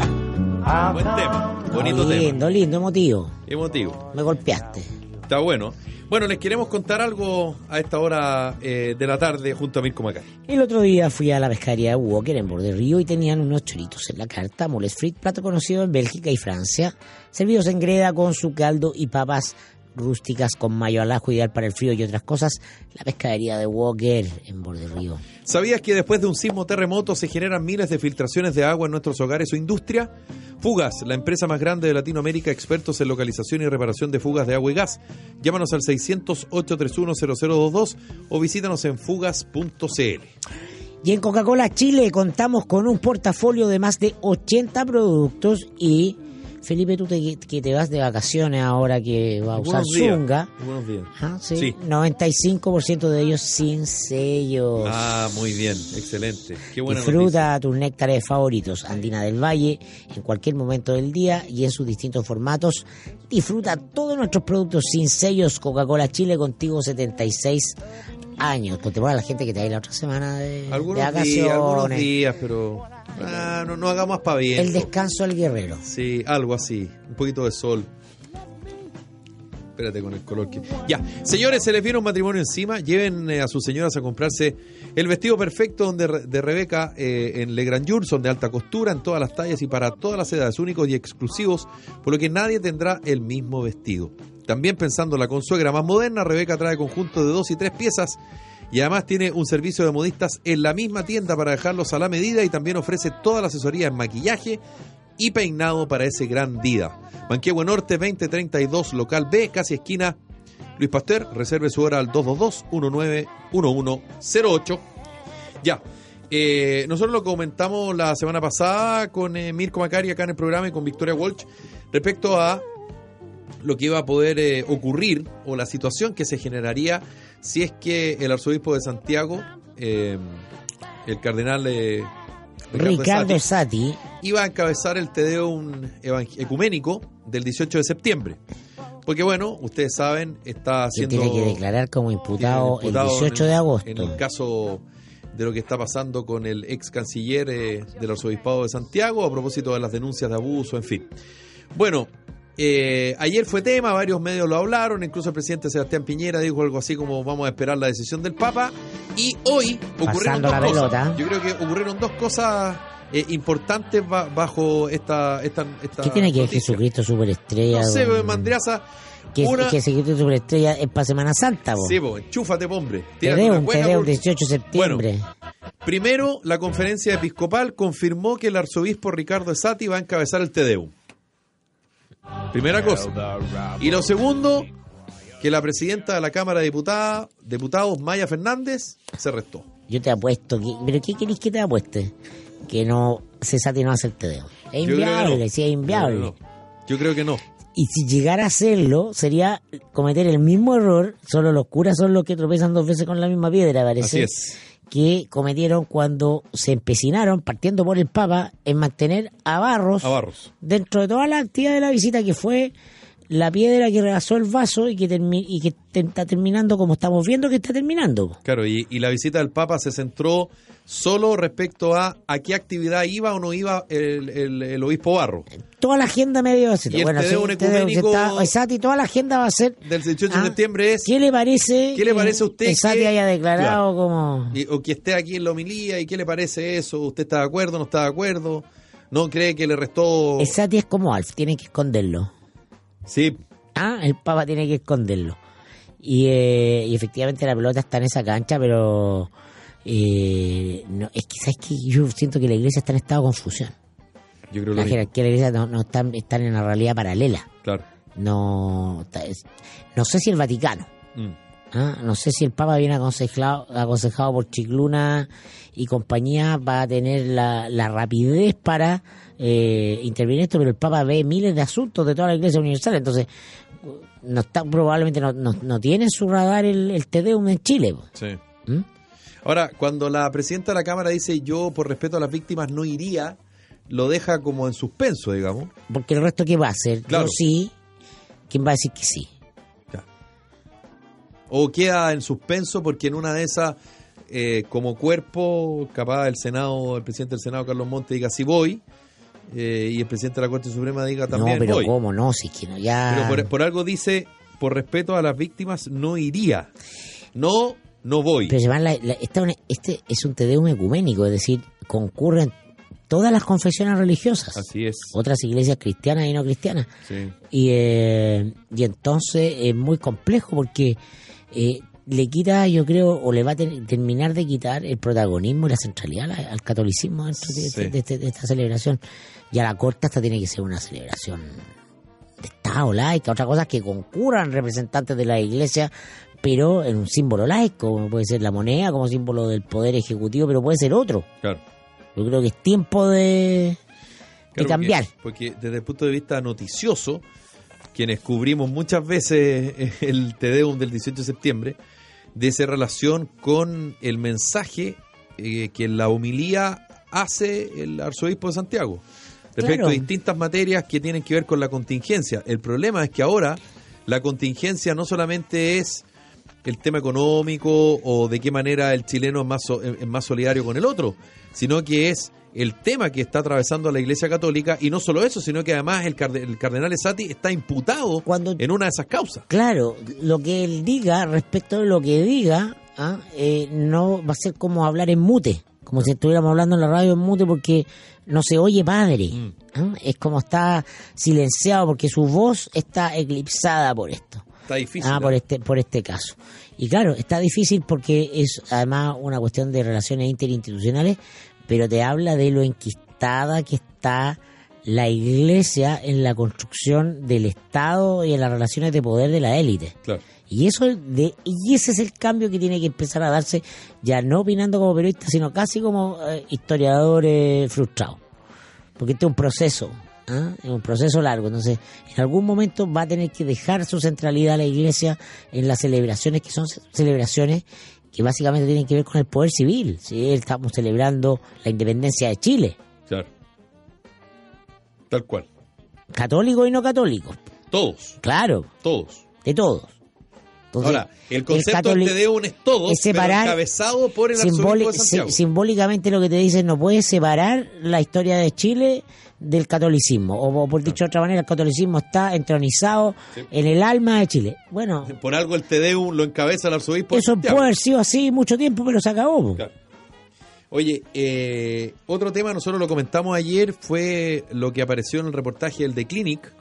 C: I'll
A: Buen tema,
C: come
A: bonito tema,
B: Lindo, lindo, emotivo.
A: emotivo.
B: Me golpeaste.
A: Está bueno. Bueno, les queremos contar algo a esta hora eh, de la tarde junto a Mirko Macari.
B: El otro día fui a la pescadería de Walker en Borde Río y tenían unos choritos en la carta, moles frit, plato conocido en Bélgica y Francia, servidos en greda con su caldo y papas rústicas con mayo al ajo, ideal para el frío y otras cosas. La pescadería de Walker en Borde Río.
A: ¿Sabías que después de un sismo terremoto se generan miles de filtraciones de agua en nuestros hogares o industria? Fugas, la empresa más grande de Latinoamérica, expertos en localización y reparación de fugas de agua y gas. Llámanos al 600-831-0022 o visítanos en fugas.cl.
B: Y en Coca-Cola Chile contamos con un portafolio de más de 80 productos y Felipe, tú te, que te vas de vacaciones ahora que va a usar
A: días.
B: Zunga.
A: Buenos días.
B: Ah, sí.
A: Sí.
B: 95% de ellos sin sellos.
A: Ah, muy bien, excelente. Qué buena noticia.
B: Disfruta tus néctares favoritos, Andina del Valle, en cualquier momento del día y en sus distintos formatos. Disfruta todos nuestros productos sin sellos. Coca-Cola Chile contigo 76 años. Contemos a la gente que te ir la otra semana de, de
A: Algunos
B: vacaciones.
A: días, algunos días, pero ah, no, no hagamos para bien.
B: El descanso al guerrero.
A: Sí, algo así. Un poquito de sol. Espérate con el color que. Ya, señores, se les viene un matrimonio encima. Lleven eh, a sus señoras a comprarse el vestido perfecto donde, de Rebeca eh, en Le Grand Jour. Son de alta costura en todas las tallas y para todas las edades, únicos y exclusivos, por lo que nadie tendrá el mismo vestido. También pensando en la consuegra más moderna, Rebeca trae conjuntos de dos y tres piezas y además tiene un servicio de modistas en la misma tienda para dejarlos a la medida y también ofrece toda la asesoría en maquillaje y peinado para ese gran día. Manquehue Norte 2032, local B, casi esquina Luis Pasteur. Reserve su hora al 222-191108. Ya. eh, nosotros lo comentamos la semana pasada con eh, Mirko Macari acá en el programa y con Victoria Walsh respecto a lo que iba a poder eh, ocurrir o la situación que se generaría si es que el arzobispo de Santiago, eh, el cardenal eh,
B: Ricardo
A: Sati,
B: Sati,
A: iba a encabezar el Tedeum ecuménico del 18 de septiembre. Porque bueno, ustedes saben, está haciendo...
B: tiene que declarar como imputado, el 18
A: en-
B: de agosto.
A: En el caso de lo que está pasando con el ex canciller eh, del arzobispado de Santiago a propósito de las denuncias de abuso, en fin. Bueno, eh, ayer fue tema, varios medios lo hablaron, incluso el presidente Sebastián Piñera dijo algo así como vamos a esperar la decisión del Papa y hoy ocurrieron
B: Pasando
A: dos cosas. Yo creo que ocurrieron dos cosas eh, importantes ba- bajo esta, esta, esta
B: ¿Qué tiene que ver. Jesucristo Superestrella?
A: No sé,
B: don-
A: Mandriaza,
B: que,
A: una-
B: que Jesucristo Superestrella es para Semana Santa, po.
A: sí, po, enchúfate, hombre.
B: Te
A: Tírate
B: deo,
A: una
B: te
A: buena
B: deo
A: por-
B: 18 de septiembre.
A: Primero, la conferencia episcopal confirmó que el arzobispo Ricardo Esati va a encabezar el Tedeum. Primera cosa. Y lo segundo, que la presidenta de la Cámara de Diputada- Diputados, Maya Fernández, se restó.
B: Yo te apuesto, que, ¿pero qué querés que te apueste? Que no, Cesati no hace el tedeo. Es
A: Yo creo que
B: inviable,
A: no.
B: sí, es inviable.
A: Yo creo que no. Yo creo que no.
B: Y si llegara a hacerlo, sería cometer el mismo error, solo los curas son los que tropezan dos veces con la misma piedra,
A: Así
B: parece.
A: es.
B: Que cometieron cuando se empecinaron, partiendo por el Papa, en mantener a Barros
A: A Barros.
B: dentro de toda la actividad de la visita que fue la piedra que rebasó el vaso y que, termi- y que te- está terminando como estamos viendo que está terminando.
A: Claro, y, y la visita del Papa se centró solo respecto a a qué actividad iba o no iba el, el- el obispo Barro.
B: Toda la agenda medio de
A: Y el Tedeum
B: el Tedeum
A: ecuménico-
B: está- exacto, y toda la agenda va a ser
A: Del 18 de
B: Ah,
A: septiembre es
B: ¿Qué le parece?
A: ¿Qué le parece a usted
B: que Sati haya declarado
A: Claro.
B: como
A: Y- o que esté aquí en la homilía y qué le parece eso, usted está de acuerdo, no está de acuerdo, no cree que le restó...
B: Sati es como Alf, tiene que esconderlo.
A: Sí,
B: Ah, el Papa tiene que esconderlo. Y, eh, y efectivamente la pelota está en esa cancha, pero eh, no, es que sabes que yo siento que la iglesia está en estado de confusión.
A: yo creo
B: La jerarquía de la iglesia no, no están, están en una realidad paralela.
A: Claro.
B: No, no sé si el Vaticano,
A: Mm.
B: ¿ah? no sé si el Papa viene aconsejado, aconsejado por Chicluna y compañía va a tener la, la rapidez para eh, intervenir en esto, pero el Papa ve miles de asuntos de toda la Iglesia Universal, entonces no está probablemente no, no, no tiene en su radar el, el Tedeum en Chile.
A: Sí.
B: ¿Mm?
A: Ahora, cuando la presidenta de la Cámara dice yo por respeto a las víctimas no iría, lo deja como en suspenso, digamos.
B: Porque el resto, ¿qué va a hacer?
A: Claro.
B: Yo sí. ¿Quién va a decir que sí?
A: O queda en suspenso porque en una de esas, eh, como cuerpo, capaz el Senado, el presidente del Senado, Carlos Monte, diga sí voy, eh, y el presidente de la Corte Suprema diga también
B: no, pero
A: voy.
B: ¿cómo no? Si es que no, ya...
A: Pero por, por algo dice, por respeto a las víctimas, no iría. No, no voy.
B: Pero van la- la- esta este es un Tedeum ecuménico, es decir, concurren todas las confesiones religiosas,
A: Así es.
B: otras iglesias cristianas y no cristianas.
A: Sí.
B: Y, eh, y entonces es muy complejo porque eh, le quita, yo creo, o le va a terminar de quitar el protagonismo y la centralidad al, al catolicismo dentro de,
A: Sí.
B: de este- de esta celebración. Ya la corte hasta tiene que ser una celebración de Estado laica, otra cosa es que concurran representantes de la iglesia, pero en un símbolo laico, como puede ser la moneda como símbolo del poder ejecutivo, pero puede ser otro.
A: Claro.
B: Yo creo que es tiempo de, de
A: Claro,
B: cambiar.
A: Porque, porque desde el punto de vista noticioso, quienes cubrimos muchas veces el Tedeum del 18 de septiembre, de esa relación con el mensaje eh, que en la homilía hace el arzobispo de Santiago respecto
B: Claro.
A: a distintas materias que tienen que ver con la contingencia. El problema es que ahora la contingencia no solamente es el tema económico o de qué manera el chileno es más, es más solidario con el otro, sino que es el tema que está atravesando la Iglesia Católica y no solo eso, sino que además el, carde- el cardenal Esati está imputado
B: Cuando-
A: en una de esas causas.
B: Claro, lo que él diga respecto de lo que diga, ¿ah? Eh, no va a ser como hablar en mute, como si estuviéramos hablando en la radio en mute porque no se oye padre.
A: Mm.
B: ¿ah? Es como está silenciado porque su voz está eclipsada por esto.
A: Está difícil.
B: Ah,
A: ¿no?
B: por este, por este caso. Y claro, está difícil porque es además una cuestión de relaciones interinstitucionales, pero te habla de lo enquistada que está la iglesia en la construcción del Estado y en las relaciones de poder de la élite.
A: Claro.
B: Y eso de, y ese es el cambio que tiene que empezar a darse, ya no opinando como periodista, sino casi como eh, historiador eh, frustrado. Porque este es un proceso. ¿ah? Es un proceso largo. Entonces, en algún momento va a tener que dejar su centralidad a la iglesia en las celebraciones que son ce- celebraciones que básicamente tienen que ver con el poder civil. ¿sí? Estamos celebrando la independencia de Chile,
A: Claro. Tal cual.
B: católicos y no católicos.
A: Todos,
B: Claro,
A: todos.
B: de todos. Entonces,
A: Ahora, el concepto
B: catoli-
A: del Tedeum es todos,
B: es separar-
A: pero encabezado por el
B: simbóli-
A: arzobispo de Santiago.
B: si- simbólicamente lo que te dicen no puedes separar la historia de Chile del catolicismo o, por dicho de otra manera el catolicismo está entronizado
A: Sí.
B: en el alma de Chile bueno <laughs>
A: Por algo el Tedeum lo encabeza el arzobispo
B: eso puede haber sido así mucho tiempo pero se acabó.
A: Claro. Oye, eh, otro tema, nosotros lo comentamos ayer, fue lo que apareció en el reportaje del The Clinic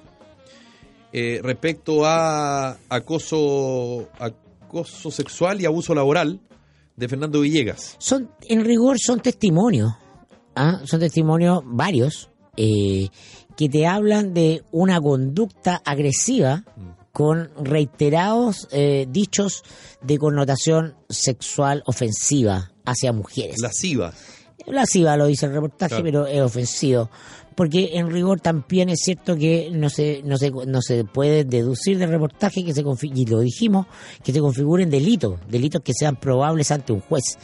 A: eh, respecto a acoso, acoso sexual y abuso laboral de Fernando Villegas.
B: son en rigor son testimonios ¿ah? son testimonios varios eh, que te hablan de una conducta agresiva con reiterados eh, dichos de connotación sexual ofensiva hacia mujeres.
A: Lasciva.
B: Lasciva lo dice el reportaje,
A: Claro.
B: pero es ofensivo. Porque en rigor también es cierto que no se, no se, no se puede deducir del reportaje que se y lo dijimos, que se configuren delitos, delitos que sean probables ante un juez.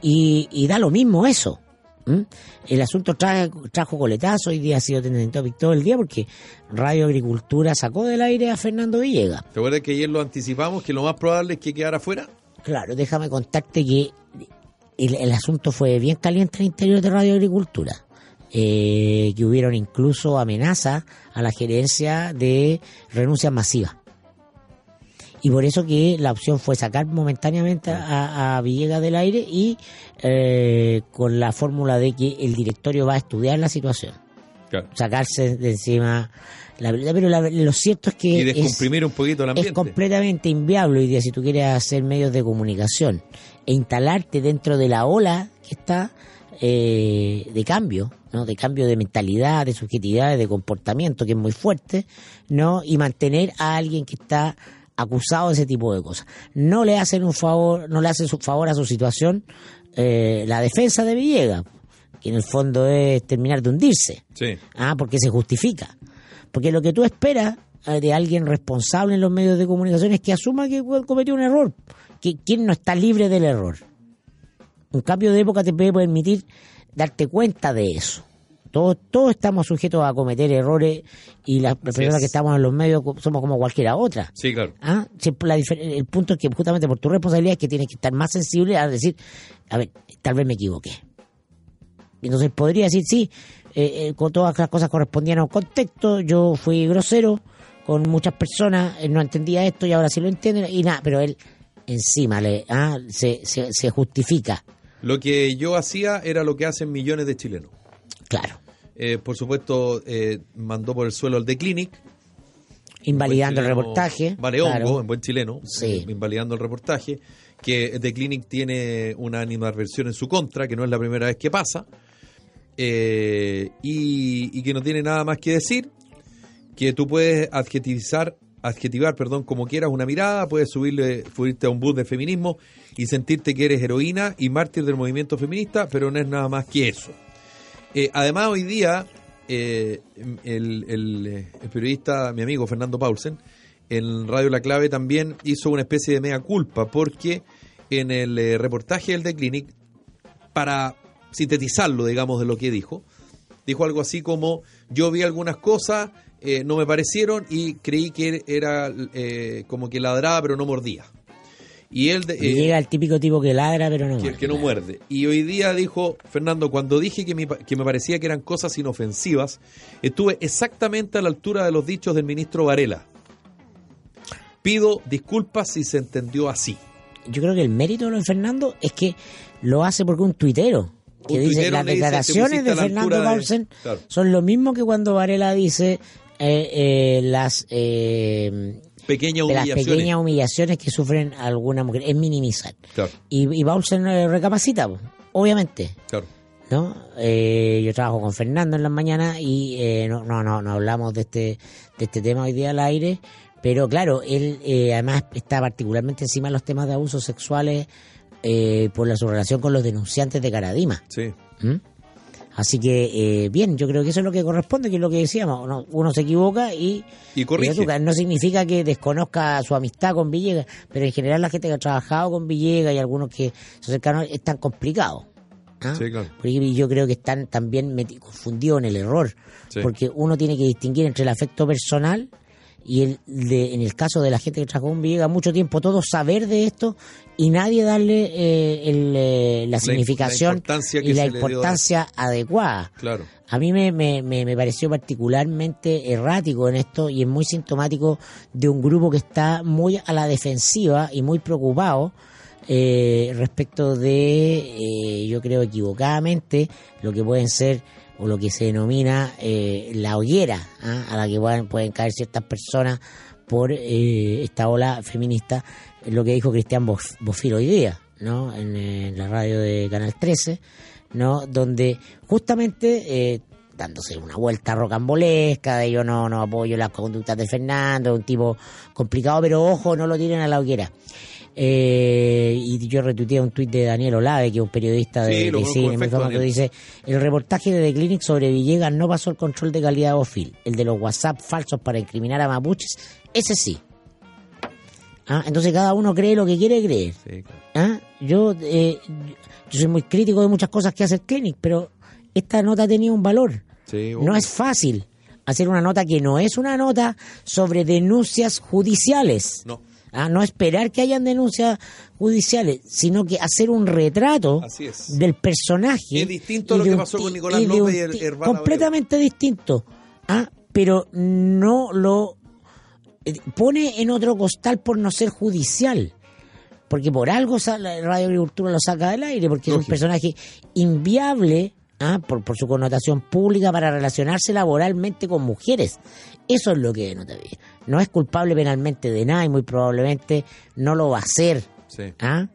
B: Y, y da lo mismo eso. El asunto trae, trajo coletazo, hoy día ha sido topic todo el día porque Radio Agricultura sacó del aire a Fernando Villegas.
A: ¿Te acuerdas que ayer lo anticipamos que lo más probable es que quedara fuera?
B: Claro, déjame contarte que el, el asunto fue bien caliente en el interior de Radio Agricultura. Eh, que hubieron incluso amenazas a la gerencia de renuncias masivas. Y por eso que la opción fue sacar momentáneamente a, a Villegas del aire y eh, con la fórmula de que el directorio va a estudiar la situación.
A: Claro.
B: Sacarse de encima la verdad, pero la- lo cierto es que
A: Y
B: es-
A: descomprimir un poquito el ambiente.
B: es completamente inviable hoy día si tú quieres hacer medios de comunicación e instalarte dentro de la ola que está eh, de cambio, ¿no? de cambio de mentalidad, de subjetividad, de comportamiento que es muy fuerte, ¿no? y mantener a alguien que está acusado de ese tipo de cosas. No le hacen un favor, no le hacen su favor a su situación eh, la defensa de Villegas, que en el fondo es terminar de hundirse.
A: Sí.
B: Ah, porque se justifica. Porque lo que tú esperas eh, de alguien responsable en los medios de comunicación es que asuma que cometió un error. Que quien no está libre del error. Un cambio de época te puede permitir darte cuenta de eso. Todos, todos estamos sujetos a cometer errores y las personas
A: es.
B: que estamos en los medios somos como cualquiera otra.
A: Sí, claro.
B: ¿Ah? Siempre la el punto es que justamente por tu responsabilidad es que tienes que estar más sensible a decir, a ver, tal vez me equivoqué. Entonces podría decir, sí, eh, eh, con todas las cosas correspondían a un contexto, yo fui grosero con muchas personas, él no entendía esto y ahora sí lo entiende, y nada, pero él encima le ah, se, se, se justifica,
A: Lo que yo hacía era lo que hacen millones de chilenos.
B: claro,
A: Eh, por supuesto, eh, mandó por el suelo el The Clinic.
B: invalidando el reportaje.
A: Vale hongo,
B: claro.
A: en buen chileno.
B: Sí.
A: eh, invalidando el reportaje. Que The Clinic tiene una animadversión en su contra, que no es la primera vez que pasa. eh, y, y que no tiene nada más que decir. Que tú puedes adjetivizar, adjetivar, perdón, como quieras una mirada, puedes subirle, subirte a un bus de feminismo y sentirte que eres heroína y mártir del movimiento feminista, pero no es nada más que eso. Eh, además, hoy día, eh, el, eh, el periodista, mi amigo Fernando Paulsen, en Radio La Clave también hizo una especie de mea culpa, porque en el reportaje del The Clinic, para sintetizarlo, digamos, de lo que dijo, dijo algo así como: Yo vi algunas cosas, eh, no me parecieron y creí que era eh, como que ladraba, pero no mordía. Y él.
B: Y
A: eh,
B: llega el típico tipo que ladra pero no
A: que,
B: muerde,
A: que no muerde. Y hoy día dijo, Fernando, cuando dije que, mi que me parecía que eran cosas inofensivas, estuve exactamente a la altura de los dichos del ministro Varela. Pido disculpas si se entendió así.
B: yo creo que el mérito de lo de Fernando es que lo hace porque un tuitero que dice las
A: le dice, "Te
B: declaraciones de Fernando
A: altura de-".
B: Paulsen
A: Claro.
B: son lo mismo que cuando Varela dice eh, eh, las eh,
A: Pequeñas
B: de las
A: humillaciones.
B: pequeñas humillaciones que sufren algunas mujeres es minimizar
A: Claro,
B: y, y Paulsen eh, recapacita obviamente
A: claro.
B: ¿no? Eh, yo trabajo con Fernando en las mañanas y eh, no, no, no, no hablamos de este, de este tema hoy día al aire, pero claro, él eh, además está particularmente encima de los temas de abusos sexuales eh, por la, su relación con los denunciantes de Caradima.
A: Sí.
B: ¿m? Así que, eh, bien, yo creo que eso es lo que corresponde, que es lo que decíamos. Uno, uno se equivoca y,
A: Y corrige.
B: No significa que desconozca su amistad con Villegas, pero en general la gente que ha trabajado con Villegas y algunos que son cercanos es tan complicado. ¿ah?
A: Sí, claro.
B: Porque yo creo que están también confundidos en el error.
A: Sí.
B: Porque uno tiene que distinguir entre el afecto personal y el de, en el caso de la gente que trabajó con Villegas mucho tiempo, todos saber de esto y nadie darle eh, el, eh, la significación y la importancia adecuada.
A: Claro.
B: A mí me, me, me, me pareció particularmente errático en esto y es muy sintomático de un grupo que está muy a la defensiva y muy preocupado eh, respecto de, eh, yo creo equivocadamente, lo que pueden ser o lo que se denomina eh, la hoguera ¿ah? a la que pueden, pueden caer ciertas personas por eh, esta ola feminista, lo que dijo Cristian Bof- Bofil hoy día, ¿no? En, la radio de Canal 13, ¿no? Donde justamente eh, dándose una vuelta rocambolesca, de yo no, no apoyo las conductas de Fernando, un tipo complicado, pero ojo, no lo tiren a la hoguera. Eh, y yo retuiteé un tuit de Daniel Olave, que es un periodista de,
A: Sí,
B: de cine muy famoso, que dice, el reportaje de The Clinic sobre Villegas no pasó el control de calidad de Bofil, el de los WhatsApp falsos para incriminar a mapuches, ese sí. Ah, Entonces cada uno cree lo que quiere creer.
A: Sí, claro.
B: ¿Ah? Yo, eh, yo soy muy crítico de muchas cosas que hace el Clinic, pero esta nota tenía un valor.
A: Sí,
B: No es fácil hacer una nota que no es una nota sobre denuncias judiciales.
A: No.
B: Ah, no esperar que hayan denuncias judiciales, sino que hacer un retrato
A: Así es.
B: del personaje.
A: Es distinto a lo que pasó con Nicolás
B: y
A: López y el-
B: Completamente distinto. Ah, pero no lo eh, pone en otro costal por no ser judicial. Porque por algo Radio Agricultura lo saca del aire, porque es un personaje inviable ah, por, por su connotación pública para relacionarse laboralmente con mujeres. Eso es lo que denota bien. No es culpable penalmente de nada y muy probablemente no lo va a hacer.
A: Sí.
B: ¿ah?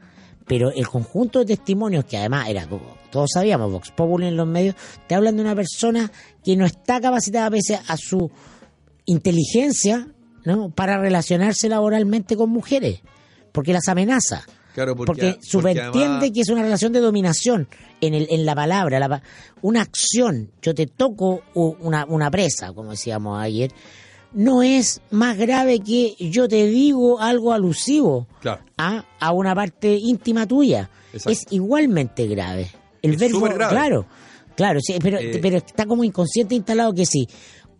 B: Pero el conjunto de testimonios, que además era, como todos sabíamos, Vox Populi en los medios, te hablan de una persona que no está capacitada pese a su inteligencia ¿no? para relacionarse laboralmente con mujeres, porque las amenaza.
A: Claro, porque,
B: Porque,
A: porque
B: subentiende
A: además-
B: que es una relación de dominación en, el, en la palabra, la pa- una acción. Yo te toco una, una presa, como decíamos ayer, no es más grave que yo te digo algo alusivo
A: Claro.
B: a, a una parte íntima tuya.
A: Exacto.
B: Es igualmente grave. El
A: Es
B: verbo,
A: supergrave.
B: claro, claro, sí, pero,
A: Eh,
B: pero está como inconsciente instalado que si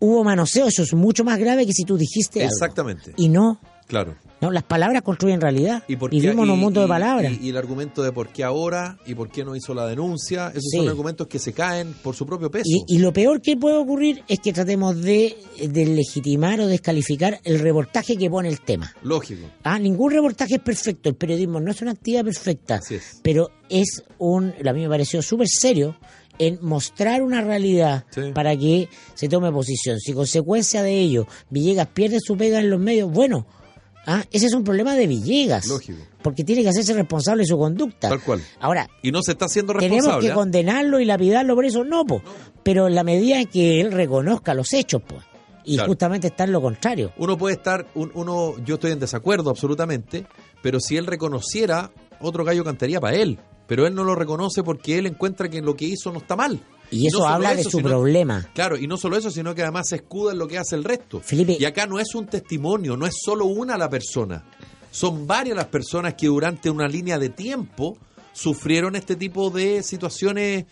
B: hubo manoseo, eso es mucho más grave que si tú dijiste algo.
A: Exactamente.
B: Y no,
A: Claro.
B: no, las palabras construyen realidad.
A: ¿Y por qué-
B: Vivimos en un
A: y-
B: mundo de palabras.
A: Y, el argumento de por qué ahora y por qué no hizo la denuncia, esos
B: Sí.
A: son argumentos que se caen por su propio peso.
B: Y, y lo peor que puede ocurrir es que tratemos de, de legitimar o descalificar el reportaje que pone el tema.
A: Lógico.
B: Ah, ningún reportaje es perfecto. El periodismo no es una actividad perfecta.
A: Así es.
B: Pero es un, a mí me pareció súper serio en mostrar una realidad
A: Sí.
B: para que se tome posición. Si consecuencia de ello Villegas pierde su pega en los medios, bueno, ah, ese es un problema de Villegas.
A: Lógico.
B: Porque tiene que hacerse responsable de su conducta.
A: Tal cual.
B: Ahora,
A: Y no se está haciendo
B: tenemos
A: responsable.
B: que
A: ¿ah?
B: condenarlo y lapidarlo por eso, no, po. pero en la medida en que él reconozca los hechos, pues. Y
A: Claro.
B: justamente está en lo contrario.
A: Uno puede estar, un- uno, yo estoy en desacuerdo absolutamente, pero si él reconociera, otro gallo cantaría para él. Pero él no lo reconoce porque él encuentra que lo que hizo no está mal.
B: Y eso
A: no
B: habla de su
A: sino-
B: problema.
A: Claro, y no solo eso, sino que además se escuda en lo que hace el resto.
B: Felipe-
A: y acá no es un testimonio, no es solo una la persona. Son varias las personas que durante una línea de tiempo sufrieron este tipo de situaciones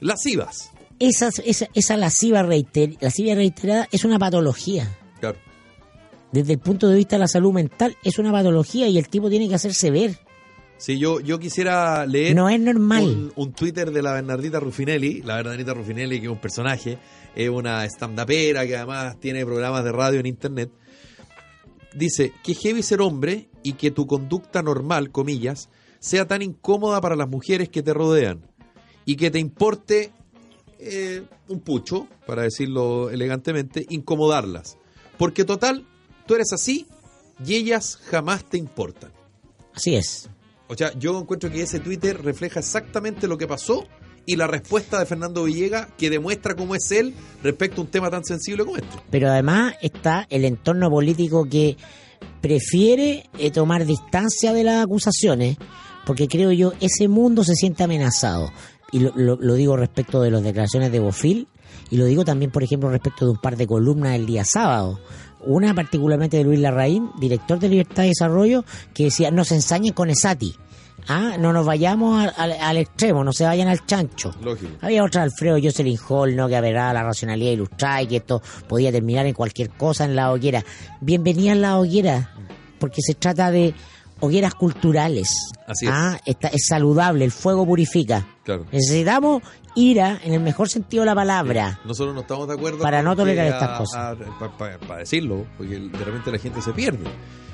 A: lascivas.
B: Esa, esa, esa lasciva, reiter- lascivia reiterada es una patología.
A: Claro.
B: Desde el punto de vista de la salud mental, es una patología y el tipo tiene que hacerse ver.
A: Sí, yo, yo quisiera leer
B: No es normal.
A: un, un Twitter de la Bernardita Ruffinelli. La Bernardita Ruffinelli, que es un personaje, es una stand-upera que además tiene programas de radio en internet. Dice que heavy ser hombre y que tu conducta normal, comillas, sea tan incómoda para las mujeres que te rodean y que te importe eh, un pucho, para decirlo elegantemente, incomodarlas. Porque total, tú eres así y ellas jamás te importan.
B: Así es.
A: O sea, yo encuentro que ese Twitter refleja exactamente lo que pasó y la respuesta de Fernando Villega que demuestra cómo es él respecto a un tema tan sensible como este.
B: Pero además está el entorno político que prefiere eh, tomar distancia de las acusaciones, porque creo yo, ese mundo se siente amenazado. y lo, lo- lo digo respecto de las declaraciones de Bofil, y lo digo también, por ejemplo, respecto de un par de columnas el día sábado. Una particularmente de Luis Larraín, director de Libertad y Desarrollo, que decía, no se ensañen con Esati. Ah, no nos vayamos al, al- al extremo, no se vayan al chancho.
A: Lógico.
B: Había otra, Alfredo Jocelyn Hall, ¿no? que averaba la racionalidad ilustrada y que esto podía terminar en cualquier cosa en la hoguera. Bienvenida a la hoguera, porque se trata de hogueras culturales.
A: Así es.
B: Ah, está- es saludable, el fuego purifica.
A: Claro.
B: Necesitamos ira en el mejor sentido de la palabra.
A: Nosotros no estamos de acuerdo
B: Para no tolerar estas cosas.
A: Para decirlo, porque de repente la gente se pierde.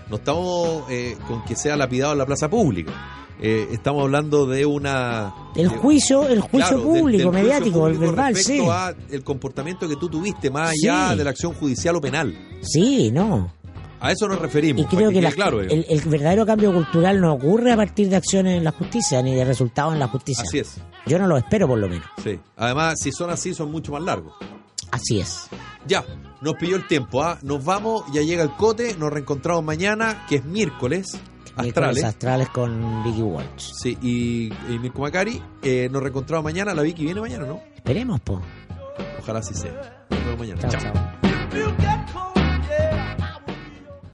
A: No estamos eh, con que sea lapidado en la plaza pública. Eh, estamos hablando de una...
B: El
A: de-
B: juicio, el juicio
A: Claro,
B: público,
A: del juicio
B: mediático, el
A: público
B: verbal,
A: respecto
B: sí.
A: a el comportamiento que tú tuviste, más allá
B: Sí.
A: de la acción judicial o penal.
B: Sí, no.
A: A eso nos referimos.
B: Y creo que,
A: claro,
B: el, el verdadero cambio cultural no ocurre a partir de acciones en la justicia, ni de resultados en la justicia.
A: Así es.
B: Yo no lo espero, por lo menos.
A: Sí. Además, si son así, son mucho más largos.
B: Así es.
A: Ya, nos pilló el tiempo, ¿ah? Nos vamos, ya llega el cote, nos reencontramos mañana, que es miércoles, astrales.
B: astrales con Vicky Walsh.
A: Sí, y, y Mirko Macari, eh, nos reencontramos mañana, la Vicky viene mañana, ¿no?
B: Esperemos, po.
A: Ojalá así sea. Nos vemos mañana.
B: Chao.